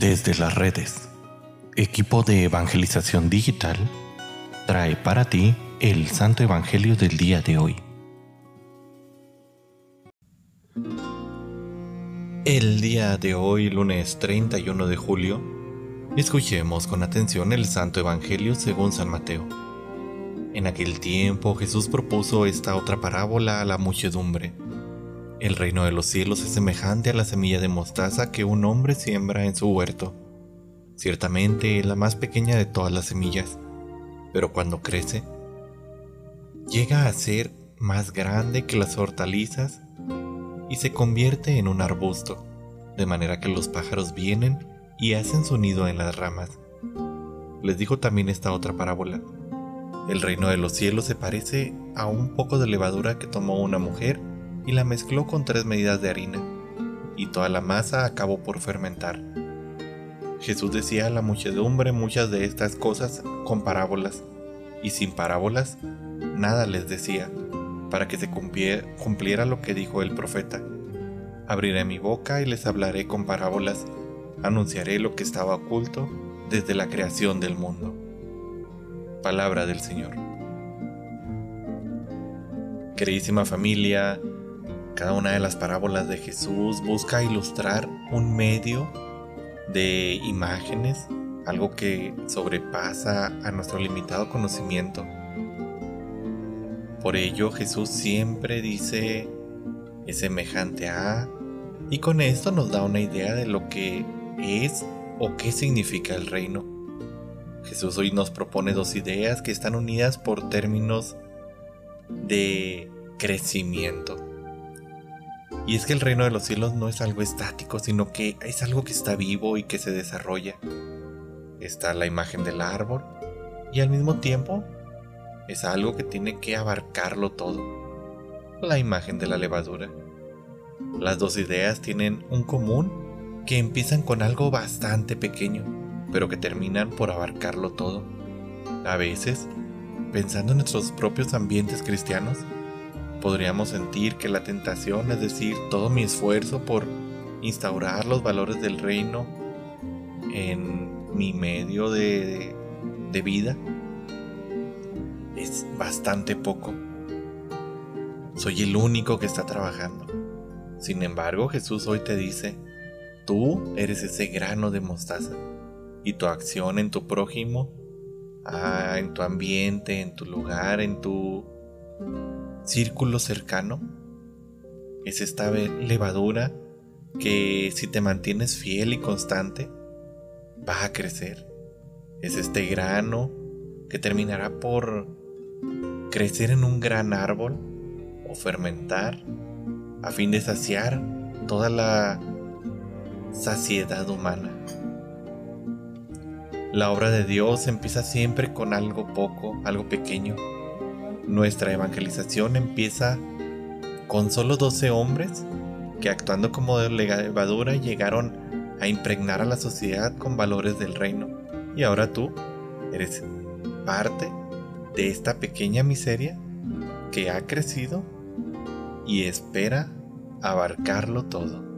Desde las redes, equipo de evangelización digital trae para ti el Santo Evangelio del día de hoy. El día de hoy, lunes 31 de julio, escuchemos con atención el Santo Evangelio según San Mateo. En aquel tiempo Jesús propuso esta otra parábola a la muchedumbre el reino de los cielos es semejante a la semilla de mostaza que un hombre siembra en su huerto. Ciertamente es la más pequeña de todas las semillas, pero cuando crece, llega a ser más grande que las hortalizas y se convierte en un arbusto, de manera que los pájaros vienen y hacen su nido en las ramas. Les dijo también esta otra parábola. El reino de los cielos se parece a un poco de levadura que tomó una mujer y la mezcló con tres medidas de harina, y toda la masa acabó por fermentar. Jesús decía a la muchedumbre muchas de estas cosas con parábolas, y sin parábolas nada les decía, para que se cumpliera lo que dijo el profeta. Abriré mi boca y les hablaré con parábolas, anunciaré lo que estaba oculto desde la creación del mundo. Palabra del Señor. Queridísima familia, cada una de las parábolas de Jesús busca ilustrar un medio de imágenes, algo que sobrepasa a nuestro limitado conocimiento. Por ello Jesús siempre dice es semejante a y con esto nos da una idea de lo que es o qué significa el reino. Jesús hoy nos propone dos ideas que están unidas por términos de crecimiento. Y es que el reino de los cielos no es algo estático, sino que es algo que está vivo y que se desarrolla. Está la imagen del árbol y al mismo tiempo es algo que tiene que abarcarlo todo. La imagen de la levadura. Las dos ideas tienen un común que empiezan con algo bastante pequeño, pero que terminan por abarcarlo todo. A veces, pensando en nuestros propios ambientes cristianos, podríamos sentir que la tentación, es decir, todo mi esfuerzo por instaurar los valores del reino en mi medio de, de vida, es bastante poco. Soy el único que está trabajando. Sin embargo, Jesús hoy te dice, tú eres ese grano de mostaza y tu acción en tu prójimo, ah, en tu ambiente, en tu lugar, en tu círculo cercano es esta levadura que si te mantienes fiel y constante va a crecer. Es este grano que terminará por crecer en un gran árbol o fermentar a fin de saciar toda la saciedad humana. La obra de Dios empieza siempre con algo poco, algo pequeño, nuestra evangelización empieza con solo 12 hombres que actuando como levadura llegaron a impregnar a la sociedad con valores del reino. Y ahora tú eres parte de esta pequeña miseria que ha crecido y espera abarcarlo todo.